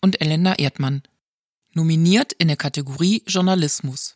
und Elena Erdmann. Nominiert in der Kategorie Journalismus.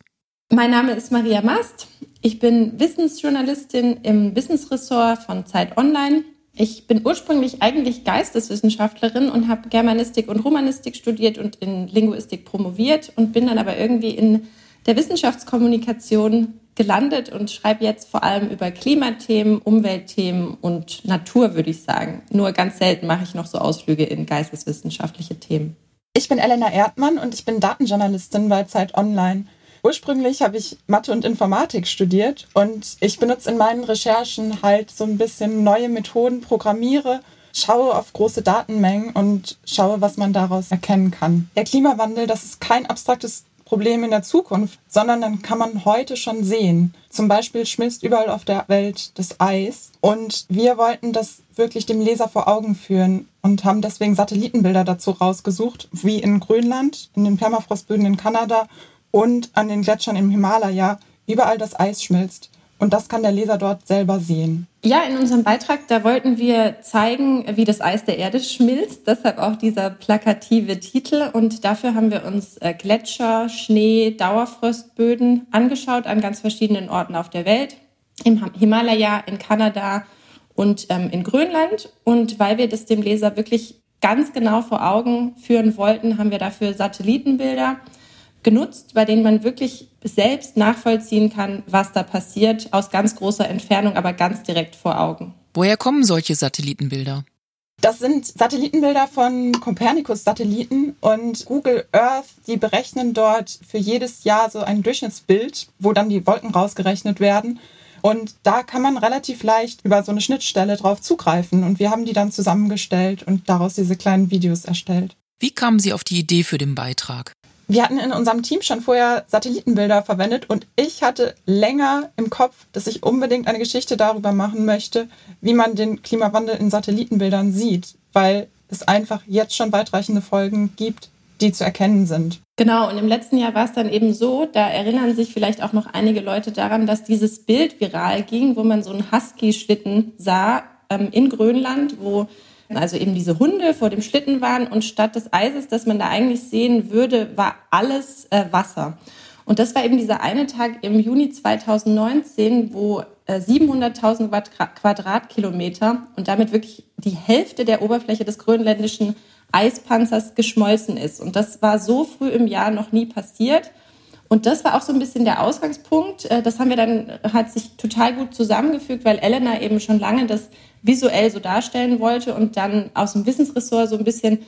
Mein Name ist Maria Mast. Ich bin Wissensjournalistin im Wissensressort von Zeit Online. Ich bin ursprünglich eigentlich Geisteswissenschaftlerin und habe Germanistik und Romanistik studiert und in Linguistik promoviert und bin dann aber irgendwie in der Wissenschaftskommunikation gelandet und schreibe jetzt vor allem über Klimathemen, Umweltthemen und Natur, würde ich sagen. Nur ganz selten mache ich noch so Ausflüge in geisteswissenschaftliche Themen. Ich bin Elena Erdmann und ich bin Datenjournalistin bei Zeit Online. Ursprünglich habe ich Mathe und Informatik studiert und ich benutze in meinen Recherchen halt so ein bisschen neue Methoden, programmiere, schaue auf große Datenmengen und schaue, was man daraus erkennen kann. Der Klimawandel, das ist kein abstraktes Problem in der Zukunft, sondern dann kann man heute schon sehen. Zum Beispiel schmilzt überall auf der Welt das Eis und wir wollten das wirklich dem Leser vor Augen führen und haben deswegen Satellitenbilder dazu rausgesucht, wie in Grönland, in den Permafrostböden in Kanada und an den Gletschern im Himalaya überall das Eis schmilzt. Und das kann der Leser dort selber sehen. Ja, in unserem Beitrag, da wollten wir zeigen, wie das Eis der Erde schmilzt. Deshalb auch dieser plakative Titel. Und dafür haben wir uns äh, Gletscher, Schnee, Dauerfrostböden angeschaut an ganz verschiedenen Orten auf der Welt. Im Himalaya, in Kanada und ähm, in Grönland. Und weil wir das dem Leser wirklich ganz genau vor Augen führen wollten, haben wir dafür Satellitenbilder genutzt, bei denen man wirklich selbst nachvollziehen kann, was da passiert, aus ganz großer Entfernung, aber ganz direkt vor Augen. Woher kommen solche Satellitenbilder? Das sind Satellitenbilder von Copernicus-Satelliten und Google Earth, die berechnen dort für jedes Jahr so ein Durchschnittsbild, wo dann die Wolken rausgerechnet werden. Und da kann man relativ leicht über so eine Schnittstelle drauf zugreifen. Und wir haben die dann zusammengestellt und daraus diese kleinen Videos erstellt. Wie kamen Sie auf die Idee für den Beitrag? Wir hatten in unserem Team schon vorher Satellitenbilder verwendet und ich hatte länger im Kopf, dass ich unbedingt eine Geschichte darüber machen möchte, wie man den Klimawandel in Satellitenbildern sieht, weil es einfach jetzt schon weitreichende Folgen gibt, die zu erkennen sind. Genau, und im letzten Jahr war es dann eben so, da erinnern sich vielleicht auch noch einige Leute daran, dass dieses Bild viral ging, wo man so einen Husky-Schlitten sah ähm, in Grönland, wo also eben diese Hunde vor dem Schlitten waren und statt des Eises, das man da eigentlich sehen würde, war alles äh, Wasser. Und das war eben dieser eine Tag im Juni 2019, wo äh, 700.000 Quadratkilometer und damit wirklich die Hälfte der Oberfläche des grönländischen Eispanzers geschmolzen ist. Und das war so früh im Jahr noch nie passiert. Und das war auch so ein bisschen der Ausgangspunkt. Äh, das haben wir dann, hat sich total gut zusammengefügt, weil Elena eben schon lange das visuell so darstellen wollte und dann aus dem Wissensressort so ein bisschen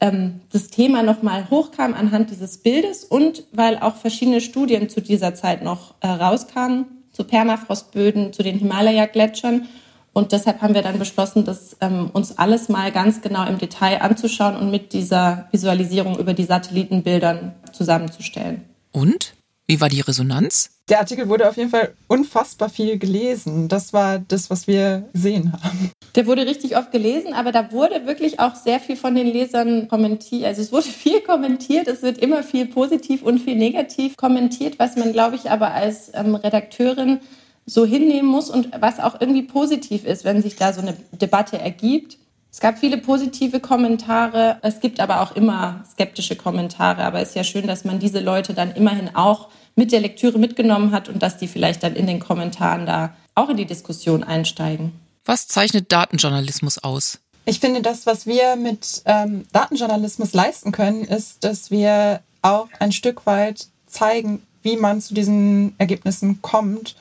ähm, das Thema nochmal hochkam anhand dieses Bildes und weil auch verschiedene Studien zu dieser Zeit noch äh, rauskamen, zu Permafrostböden, zu den Himalaya-Gletschern. Und deshalb haben wir dann beschlossen, das ähm, uns alles mal ganz genau im Detail anzuschauen und mit dieser Visualisierung über die Satellitenbildern zusammenzustellen. Und? Wie war die Resonanz? Der Artikel wurde auf jeden Fall unfassbar viel gelesen. Das war das, was wir gesehen haben. Der wurde richtig oft gelesen, aber da wurde wirklich auch sehr viel von den Lesern kommentiert. Also es wurde viel kommentiert, es wird immer viel positiv und viel negativ kommentiert, was man, glaube ich, aber als ähm, Redakteurin so hinnehmen muss und was auch irgendwie positiv ist, wenn sich da so eine Debatte ergibt. Es gab viele positive Kommentare, es gibt aber auch immer skeptische Kommentare, aber es ist ja schön, dass man diese Leute dann immerhin auch mit der Lektüre mitgenommen hat und dass die vielleicht dann in den Kommentaren da auch in die Diskussion einsteigen. Was zeichnet Datenjournalismus aus? Ich finde, das, was wir mit ähm, Datenjournalismus leisten können, ist, dass wir auch ein Stück weit zeigen, wie man zu diesen Ergebnissen kommt.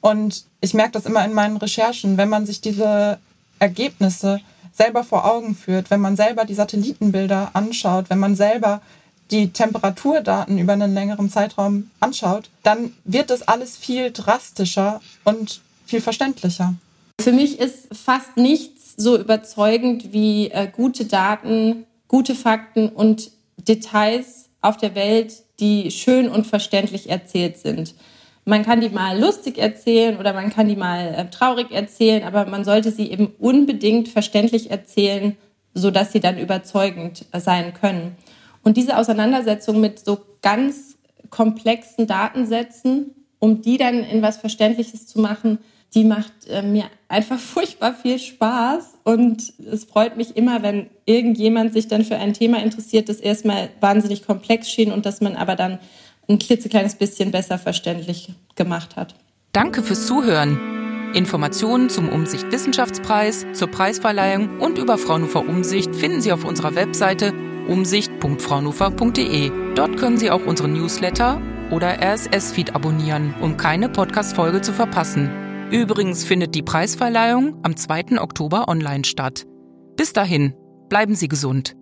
Und ich merke das immer in meinen Recherchen, wenn man sich diese Ergebnisse selber vor Augen führt, wenn man selber die Satellitenbilder anschaut, wenn man selber die Temperaturdaten über einen längeren Zeitraum anschaut, dann wird das alles viel drastischer und viel verständlicher. Für mich ist fast nichts so überzeugend wie äh, gute Daten, gute Fakten und Details auf der Welt, die schön und verständlich erzählt sind. Man kann die mal lustig erzählen oder man kann die mal äh, traurig erzählen, aber man sollte sie eben unbedingt verständlich erzählen, sodass sie dann überzeugend sein können. Und diese Auseinandersetzung mit so ganz komplexen Datensätzen, um die dann in was Verständliches zu machen, die macht äh, mir einfach furchtbar viel Spaß. Und es freut mich immer, wenn irgendjemand sich dann für ein Thema interessiert, das erstmal wahnsinnig komplex schien und das man aber dann ein klitzekleines bisschen besser verständlich gemacht hat. Danke fürs Zuhören. Informationen zum Umsicht Wissenschaftspreis, zur Preisverleihung und über Fraunhofer Umsicht finden Sie auf unserer Webseite umsicht.fraunhofer.de. Dort können Sie auch unseren Newsletter oder RSS-Feed abonnieren, um keine Podcast-Folge zu verpassen. Übrigens findet die Preisverleihung am 2. Oktober online statt. Bis dahin, bleiben Sie gesund.